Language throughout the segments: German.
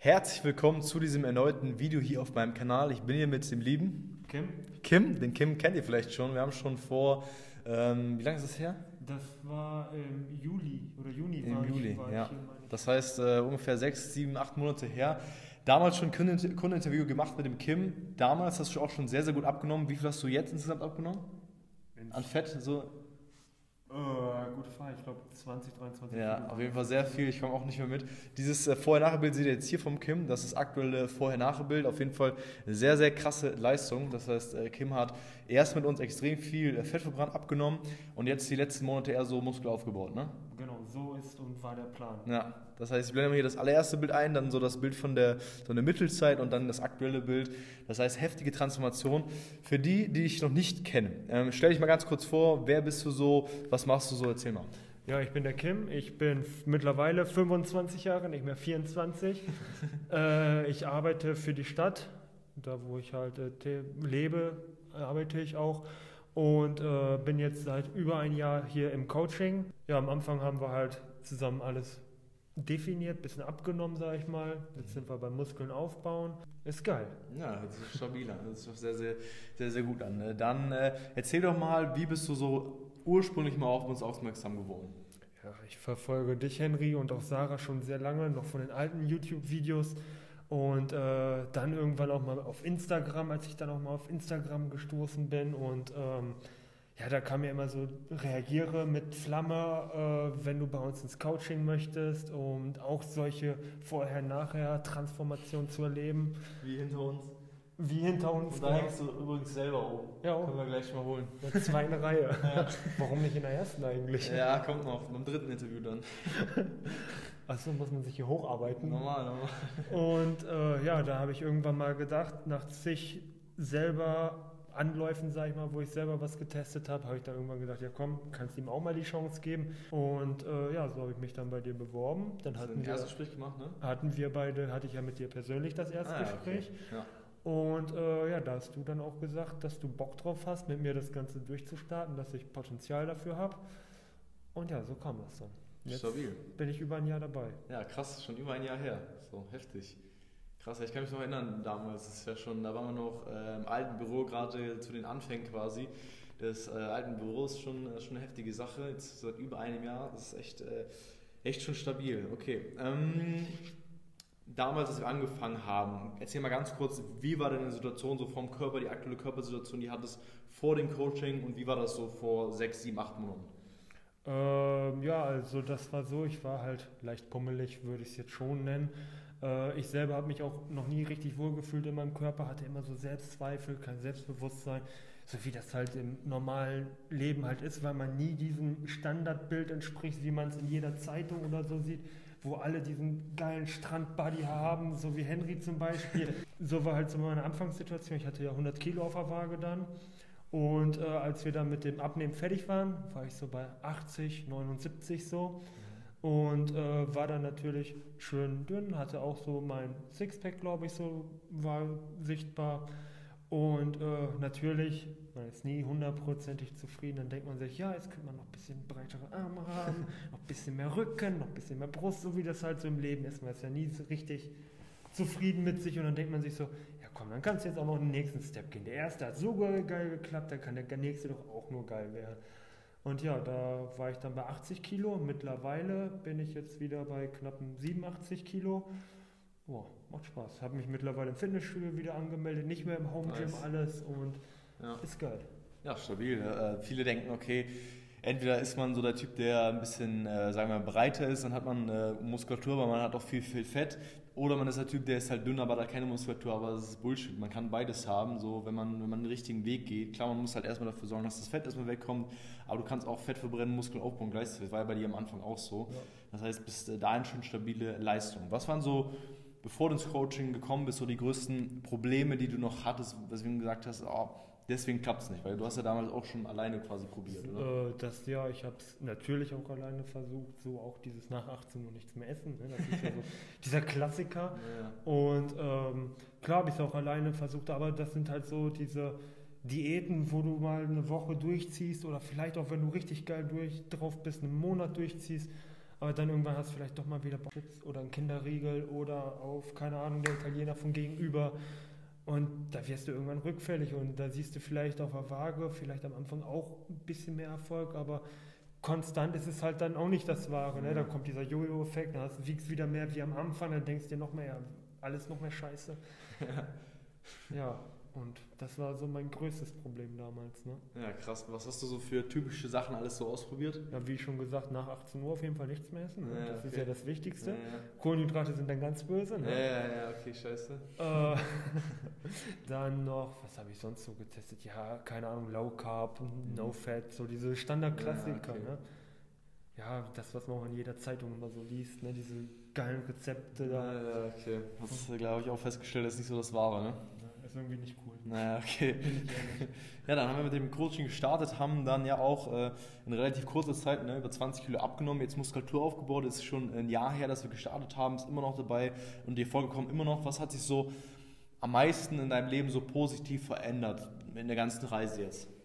Herzlich willkommen zu diesem erneuten Video hier auf meinem Kanal. Ich bin hier mit dem lieben Kim? Kim. Den Kim kennt ihr vielleicht schon. Wir haben schon vor, ähm, wie lange ist es her? Das war im Juli oder Juni. Im Juli, ich, ja. Das heißt äh, ungefähr sechs, sieben, acht Monate her. Damals schon Kunden- Kundeninterview gemacht mit dem Kim. Damals hast du auch schon sehr, sehr gut abgenommen. Wie viel hast du jetzt insgesamt abgenommen? An Fett? So Äh, gute Frage, ich glaube 20, 23 Ja, auf jeden Fall sehr viel. Ich komme auch nicht mehr mit. Dieses äh, Vorher-Nachher-Bild seht ihr jetzt hier vom Kim. Das ist das aktuelle Vorher-Nachher-Bild. Auf jeden Fall sehr, sehr krasse Leistung. Das heißt, äh, Kim hat erst mit uns extrem viel äh, Fett verbrannt, abgenommen und jetzt die letzten Monate eher so Muskel aufgebaut. Ne? Genau, so ist und war der Plan. Ja, das heißt, ich blende mal hier das allererste Bild ein, dann so das Bild von der, so der Mittelzeit und dann das aktuelle Bild. Das heißt, heftige Transformation. Für die, die dich noch nicht kennen, ähm, stell dich mal ganz kurz vor, wer bist du so, was machst du so, erzähl mal. Ja, ich bin der Kim. Ich bin mittlerweile 25 Jahre, nicht mehr 24. äh, ich arbeite für die Stadt. Da, wo ich halt äh, lebe, arbeite ich auch. Und äh, bin jetzt seit über ein Jahr hier im Coaching. Ja, am Anfang haben wir halt zusammen alles definiert, bisschen abgenommen, sage ich mal. Jetzt sind wir beim Muskeln aufbauen. Ist geil. Ja, das ist stabil an. Das ist doch sehr, sehr, sehr, sehr gut an. Äh, Dann äh, erzähl doch mal, wie bist du so ursprünglich mal auf uns aufmerksam geworden? Ja, ich verfolge dich, Henry, und auch Sarah schon sehr lange, noch von den alten YouTube-Videos. Und äh, dann irgendwann auch mal auf Instagram, als ich dann auch mal auf Instagram gestoßen bin. Und ähm, ja, da kam mir immer so, reagiere mit Flamme, äh, wenn du bei uns ins Coaching möchtest. Und auch solche Vorher-Nachher-Transformation zu erleben. Wie hinter uns. Wie hinter uns. Und da hängst du übrigens selber oben. Ja. Können wir gleich mal holen. Eine zweite Reihe. Warum nicht in der ersten eigentlich? Ja, kommt noch. Beim dritten Interview dann. Achso, muss man sich hier hocharbeiten. Normal, normal. Und äh, ja, da habe ich irgendwann mal gedacht, nach zig selber Anläufen, sag ich mal, wo ich selber was getestet habe, habe ich dann irgendwann gedacht, ja komm, kannst ihm auch mal die Chance geben. Und äh, ja, so habe ich mich dann bei dir beworben. Dann Hast du hatten ein wir, erstes Gespräch gemacht, ne? hatten wir beide, hatte ich ja mit dir persönlich das erste Ah, ja, Gespräch. okay. Ja. Und äh, ja, da hast du dann auch gesagt, dass du Bock drauf hast, mit mir das Ganze durchzustarten, dass ich Potenzial dafür habe. Und ja, so kam das dann. Jetzt Stabil. bin ich über ein Jahr dabei. Ja, krass, schon über ein Jahr her. So, heftig. Krass, ich kann mich noch erinnern, damals, das ist ja schon, da waren wir noch äh, im alten Büro, gerade zu den Anfängen quasi. Das äh, alten Büro ist schon, äh, schon eine heftige Sache, jetzt seit über einem Jahr, das ist echt, äh, echt schon stabil. Okay, ähm, damals, als wir angefangen haben, erzähl mal ganz kurz, wie war denn die Situation so vom Körper, die aktuelle Körpersituation, die hattest vor dem Coaching und wie war das so vor sechs, sieben, acht Monaten? Ähm, ja, also das war so, ich war halt leicht pummelig, würde ich es jetzt schon nennen. Äh, ich selber habe mich auch noch nie richtig wohlgefühlt in meinem Körper, hatte immer so Selbstzweifel, kein Selbstbewusstsein, so wie das halt im normalen Leben halt ist, weil man nie diesem Standardbild entspricht, wie man es in jeder Zeitung oder so sieht, wo alle diesen geilen Strandbody haben, so wie Henry zum Beispiel. so war halt so meine Anfangssituation, ich hatte ja 100 Kilo auf der Waage dann. Und äh, als wir dann mit dem Abnehmen fertig waren, war ich so bei 80, 79 so. Und äh, war dann natürlich schön dünn, hatte auch so mein Sixpack, glaube ich, so war sichtbar. Und äh, natürlich, man ist nie hundertprozentig zufrieden, dann denkt man sich, ja, jetzt könnte man noch ein bisschen breitere Arme haben, noch ein bisschen mehr Rücken, noch ein bisschen mehr Brust, so wie das halt so im Leben ist. Man ist ja nie so richtig zufrieden mit sich und dann denkt man sich so, komm, dann kannst du jetzt auch noch den nächsten Step gehen. Der erste hat so geil geil geklappt, dann kann der nächste doch auch nur geil werden. Und ja, da war ich dann bei 80 Kilo. Mittlerweile bin ich jetzt wieder bei knappen 87 Kilo. Boah, macht Spaß. Habe mich mittlerweile im Fitnessstudio wieder angemeldet, nicht mehr im Home Gym Nice. alles und Ja. ist geil. Ja, stabil. Äh, viele denken, okay, entweder ist man so der Typ, der ein bisschen, äh, sagen wir mal, breiter ist, dann hat man äh, Muskulatur, aber man hat auch viel, viel Fett. Oder man ist der Typ, der ist halt dünn, aber hat keine Muskulatur, aber das ist Bullshit. Man kann beides haben, so wenn man, wenn man den richtigen Weg geht. Klar, man muss halt erstmal dafür sorgen, dass das Fett erstmal wegkommt, aber du kannst auch Fett verbrennen, Muskeln aufbauen gleichzeitig. Das war ja bei dir am Anfang auch so. Ja. Das heißt, bis äh, dahin schon stabile Leistung. Was waren so, bevor du ins Coaching gekommen bist, so die größten Probleme, die du noch hattest, weswegen du gesagt hast, oh, deswegen klappt es nicht? Weil du hast ja damals auch schon alleine quasi probiert, oder? Äh, das ja, ich habe es natürlich auch alleine versucht, so auch dieses nach 18 Uhr nichts mehr essen. Ne? Das ist ja so dieser Klassiker. Ja. Und ähm, klar habe ich es auch alleine versucht, aber das sind halt so diese Diäten, wo du mal eine Woche durchziehst oder vielleicht auch, wenn du richtig geil durch, drauf bist, einen Monat durchziehst. Aber dann irgendwann hast du vielleicht doch mal wieder Bock oder einen Kinderriegel oder auf, keine Ahnung, der Italiener von gegenüber. Und da wirst du irgendwann rückfällig und da siehst du vielleicht auf der Waage, vielleicht am Anfang auch ein bisschen mehr Erfolg, aber konstant ist es halt dann auch nicht das Wahre. Ne? Da kommt dieser Jojo-Effekt, dann hast, wiegst wieder mehr wie am Anfang, dann denkst du dir noch mehr, alles noch mehr Scheiße. ja, und das war so mein größtes Problem damals. Ne? Ja, krass. Was hast du so für typische Sachen alles so ausprobiert? Ja, wie schon gesagt, nach 18 Uhr auf jeden Fall nichts mehr essen. Ne? Ja, das okay. ist ja das Wichtigste. Ja, ja. Kohlenhydrate sind dann ganz böse. Ne? Ja, ja, ja, okay, scheiße. Äh, dann noch, was habe ich sonst so getestet? Ja, keine Ahnung, Low Carb, No Fat, so diese Standardklassiker. Ja, okay. ne? ja, das, was man auch in jeder Zeitung immer so liest, ne? diese geilen Rezepte Ja, da. ja, okay. Hast du, glaube ich, auch festgestellt, das ist nicht so das Wahre, ne? Ja, Ist irgendwie nicht cool. Naja, okay. Ja, dann haben wir mit dem Coaching gestartet, haben dann ja auch äh, in relativ kurzer Zeit ne, über 20 Kilo abgenommen, jetzt Muskulatur aufgebaut, ist schon ein Jahr her, dass wir gestartet haben, ist immer noch dabei und die Erfolge kommen immer noch. Was hat sich so am meisten in deinem Leben so positiv verändert in der ganzen Reise jetzt?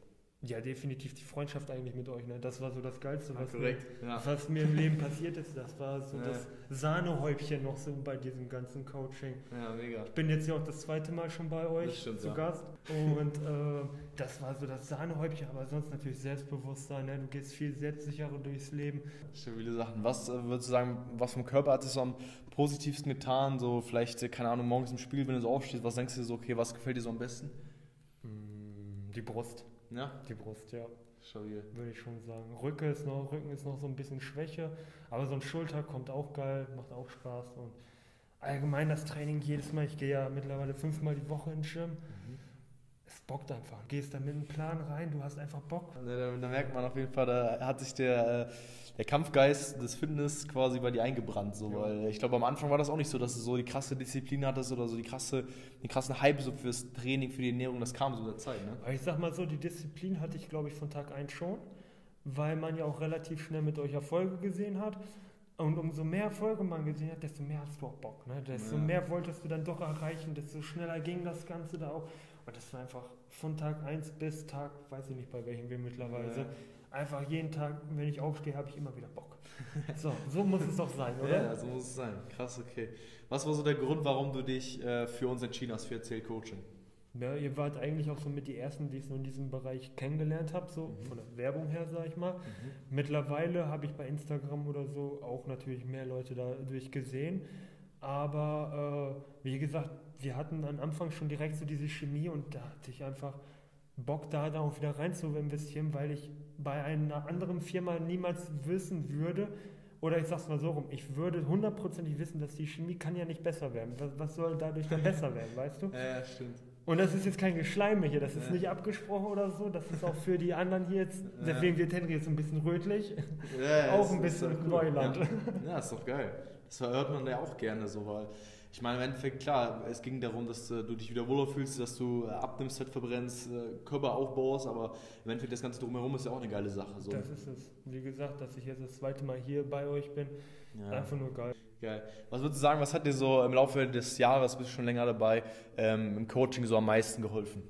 Ja, definitiv die Freundschaft eigentlich mit euch. Ne? Das war so das Geilste, was, ja. mir, was mir im Leben passiert ist. Das war so Ja. das Sahnehäubchen noch so bei diesem ganzen Coaching. Ja, mega. Ich bin jetzt ja auch das zweite Mal schon bei euch stimmt, zu ja. Gast und äh, das war so das Sahnehäubchen, aber sonst natürlich Selbstbewusstsein. Ne? Du gehst viel selbstsicherer durchs Leben. Stabile Sachen. Was äh, würdest du sagen, was vom Körper hat es so am positivsten getan? So vielleicht, äh, keine Ahnung, morgens im Spiel, wenn du so aufstehst, was denkst du dir so, okay, was gefällt dir so am besten? Die Brust, Ja, die Brust, ja, stabil. würde ich schon sagen. Rücken ist noch, Rücken ist noch so ein bisschen Schwäche, aber so ein Schulter kommt auch geil, macht auch Spaß und allgemein das Training jedes Mal. Ich gehe ja mittlerweile fünfmal die Woche ins Gym. Es bockt einfach. Du gehst da mit einem Plan rein, du hast einfach Bock. Da, da merkt man auf jeden Fall, da hat sich der, äh, der Kampfgeist des Fitness quasi bei dir eingebrannt. So, Ja. weil ich glaube, am Anfang war das auch nicht so, dass du so die krasse Disziplin hattest oder so die krasse, den krassen Hype so fürs Training, für die Ernährung. Das kam so mit der Zeit, ne? Ich sag mal so, die Disziplin hatte ich, glaube ich, von Tag 1 schon, weil man ja auch relativ schnell mit euch Erfolge gesehen hat. Und umso mehr Erfolge man gesehen hat, desto mehr hast du auch Bock. Ne? Desto Ja. mehr wolltest du dann doch erreichen, desto schneller ging das Ganze da auch. Und das war einfach von Tag 1 bis Tag, weiß ich nicht, bei welchem wir mittlerweile Ja. Einfach jeden Tag, wenn ich aufstehe, habe ich immer wieder Bock. So, so muss es doch sein, oder? Ja, so muss es sein. Krass, okay. Was war so der Grund, warum du dich äh, für uns entschieden hast, für Erzähl Coaching? Ja, ihr wart eigentlich auch so mit die Ersten, die ich so in diesem Bereich kennengelernt habe, so Mhm. von der Werbung her, sag ich mal. Mittlerweile habe ich bei Instagram oder so auch natürlich mehr Leute dadurch gesehen. Aber äh, wie gesagt, wir hatten am Anfang schon direkt so diese Chemie und da hatte ich einfach Bock, da dann auch wieder rein zu investieren, weil ich bei einer anderen Firma niemals wissen würde, oder ich sag's mal so rum, ich würde hundertprozentig wissen, dass die Chemie kann ja nicht besser werden. Was, was soll dadurch dann besser werden, weißt du? Ja, stimmt. Und das ist jetzt kein Geschleime hier, das ist Ja. nicht abgesprochen oder so, das ist auch für die anderen hier jetzt, Ja. deswegen wird Henry jetzt ein bisschen rötlich. Ja, Auch ein bisschen Neuland. Ja. ja, ist doch geil. Das hört man ja auch gerne so, weil ich meine, im Endeffekt, klar, es ging darum, dass äh, du dich wieder wohler fühlst, dass du äh, abnimmst, Fett verbrennst, äh, Körper aufbaust, aber im Endeffekt das Ganze drumherum ist ja auch eine geile Sache. So. Das ist es. Wie gesagt, dass ich jetzt das zweite Mal hier bei euch bin, ja. einfach nur geil. Geil. Was würdest du sagen, was hat dir so im Laufe des Jahres, bist du schon länger dabei, ähm, im Coaching so am meisten geholfen?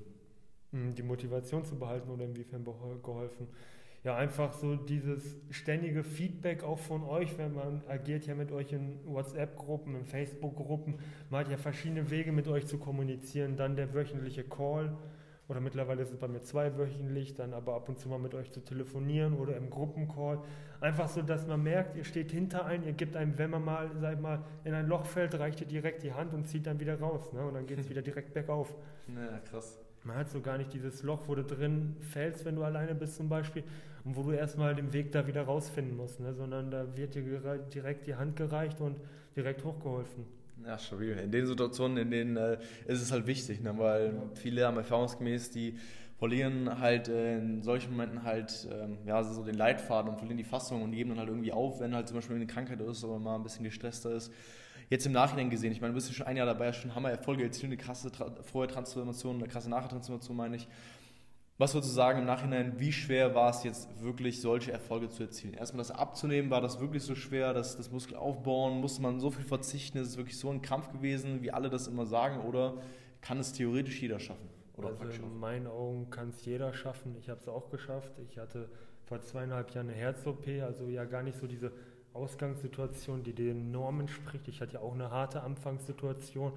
Mm, Die Motivation zu behalten oder inwiefern geholfen? Ja, einfach so dieses ständige Feedback auch von euch, wenn man agiert ja mit euch in WhatsApp-Gruppen, in Facebook-Gruppen, man hat ja verschiedene Wege mit euch zu kommunizieren, dann der wöchentliche Call oder mittlerweile ist es bei mir zweiwöchentlich, dann aber ab und zu mal mit euch zu telefonieren oder im Gruppencall. Einfach so, dass man merkt, ihr steht hinter einem, ihr gebt einem, wenn man mal, sag mal, in ein Loch fällt, reicht ihr direkt die Hand und zieht dann wieder raus. Ne? Und dann geht es wieder direkt bergauf. Ja, krass. Man hat so gar nicht dieses Loch, wo du drin fällst, wenn du alleine bist zum Beispiel, und wo du erstmal den Weg da wieder rausfinden musst, ne? sondern da wird dir direkt die Hand gereicht und direkt hochgeholfen. Ja, stabil. In den Situationen, in denen äh, ist es halt wichtig, ne? weil viele haben erfahrungsgemäß, die verlieren halt äh, in solchen Momenten halt ähm, ja, so den Leitfaden und verlieren die Fassung und geben dann halt irgendwie auf, wenn halt zum Beispiel eine Krankheit ist oder mal ein bisschen gestresster ist. Jetzt im Nachhinein gesehen, ich meine, du bist ja schon ein Jahr dabei, hast schon Hammer Erfolge erzielt, eine krasse Tra Vorher-Transformation, eine krasse Nachher-Transformation, meine ich. Was würdest du sagen im Nachhinein, wie schwer war es jetzt wirklich, solche Erfolge zu erzielen? Erstmal das abzunehmen, war das wirklich so schwer, das, das Muskel aufbauen, musste man so viel verzichten, ist es wirklich so ein Kampf gewesen, wie alle das immer sagen, oder kann es theoretisch jeder schaffen? Oder also auch? in meinen Augen kann es jeder schaffen. Ich habe es auch geschafft. Ich hatte vor zweieinhalb Jahren eine Herz-OP, also ja gar nicht so diese Ausgangssituation, die den Normen entspricht. Ich hatte ja auch eine harte Anfangssituation.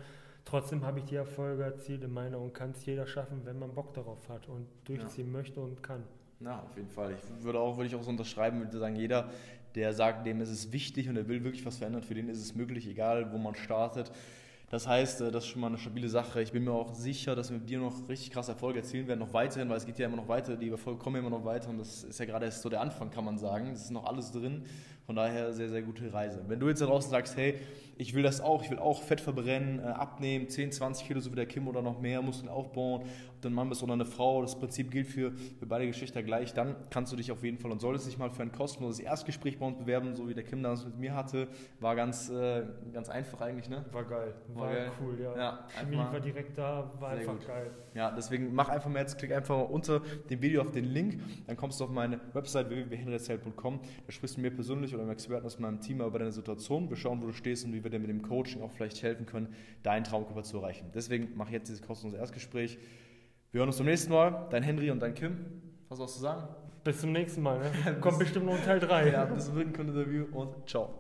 Trotzdem habe ich die Erfolge erzielt in meiner und kann es jeder schaffen, wenn man Bock darauf hat und durchziehen ja. möchte und kann. Ja, auf jeden Fall. Ich würde auch, würde ich auch so unterschreiben, würde sagen, jeder, der sagt, dem ist es wichtig und er will wirklich was verändern, für den ist es möglich, egal wo man startet. Das heißt, äh, das ist schon mal eine stabile Sache. Ich bin mir auch sicher, dass wir mit dir noch richtig krasse Erfolge erzielen werden, noch weiterhin, weil es geht ja immer noch weiter, die Erfolge kommen immer noch weiter und das ist ja gerade erst so der Anfang, kann man sagen. Das ist noch alles drin. Von daher sehr, sehr gute Reise. Wenn du jetzt da draußen sagst, hey, ich will das auch, ich will auch Fett verbrennen, äh, abnehmen, 10, 20 Kilo, so wie der Kim oder noch mehr, Muskeln aufbauen, ob du ein Mann bist oder eine Frau, das Prinzip gilt für, für beide Geschlechter gleich, dann kannst du dich auf jeden Fall und solltest dich mal für ein kostenloses Erstgespräch bei uns bewerben, so wie der Kim das mit mir hatte. War ganz, äh, ganz einfach eigentlich, ne? War geil. War, war geil. cool, ja. ja Chemie war direkt da, war einfach gut. geil. Ja, deswegen mach einfach mal jetzt, klick einfach mal unter dem Video auf den Link, dann kommst du auf meine Website www.henrezelt.com, da sprichst du mir persönlich oder einem Experten aus meinem Team über deine Situation. Wir schauen, wo du stehst und wie wir dir mit dem Coaching auch vielleicht helfen können, deinen Traumkörper zu erreichen. Deswegen mache ich jetzt dieses kostenlose Erstgespräch. Wir hören uns beim nächsten Mal. Dein Henry und dein Kim. Was sollst du sagen? Bis zum nächsten Mal. Ne? Kommt bestimmt noch ein Teil 3. Ja, bis zum dritten Interview und ciao.